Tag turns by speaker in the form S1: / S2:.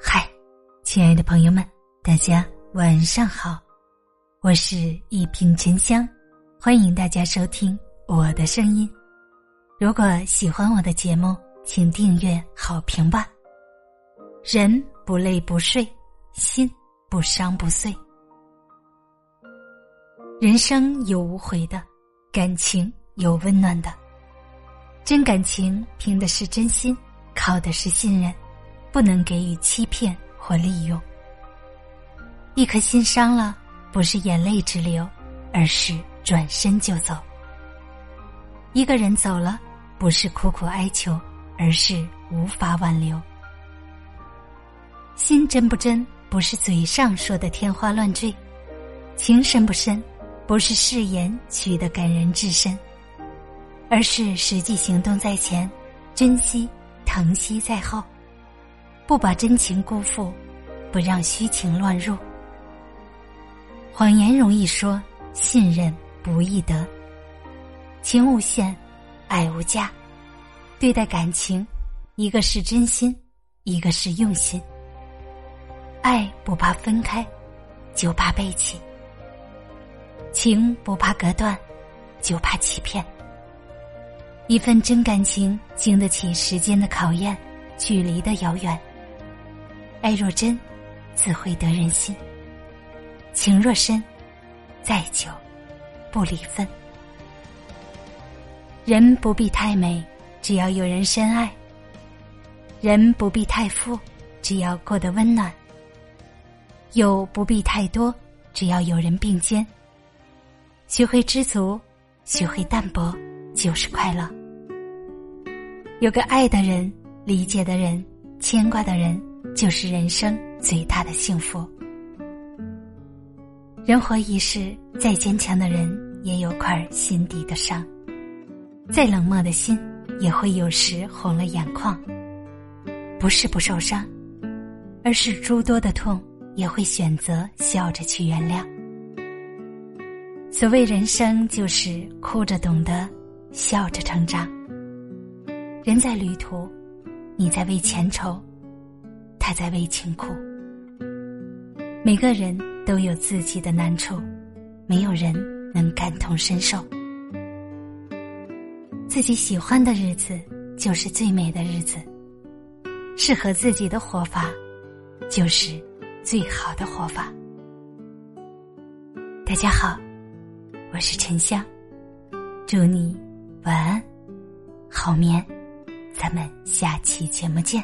S1: 嗨，亲爱的朋友们，大家晚上好，我是一品沉香，欢迎大家收听我的声音。如果喜欢我的节目，请订阅好评吧。人不累不睡，心不伤不碎。人生有无悔的，感情有温暖的。真感情凭的是真心，靠的是信任，不能给予欺骗或利用。一颗心伤了，不是眼泪直流，而是转身就走。一个人走了。不是苦苦哀求，而是无法挽留。心真不真，不是嘴上说的天花乱坠；情深不深，不是誓言许的感人至深，而是实际行动在前，珍惜疼惜在后，不把真情辜负，不让虚情乱入。谎言容易说，信任不易得，情无限。爱无价，对待感情，一个是真心，一个是用心。爱不怕分开，就怕背弃；情不怕隔断，就怕欺骗。一份真感情经得起时间的考验，距离的遥远。爱若真，自会得人心；情若深，再久不离分。人不必太美，只要有人深爱；人不必太富，只要过得温暖；友不必太多，只要有人并肩。学会知足，学会淡泊，就是快乐。有个爱的人、理解的人、牵挂的人，就是人生最大的幸福。人活一世，再坚强的人，也有块心底的伤。再冷漠的心，也会有时红了眼眶。不是不受伤，而是诸多的痛，也会选择笑着去原谅。所谓人生，就是哭着懂得，笑着成长。人在旅途，你在为前愁，他在为情哭。每个人都有自己的难处，没有人能感同身受。自己喜欢的日子，就是最美的日子。适合自己的活法，就是最好的活法。大家好，我是沉香，祝你晚安，好眠，咱们下期节目见。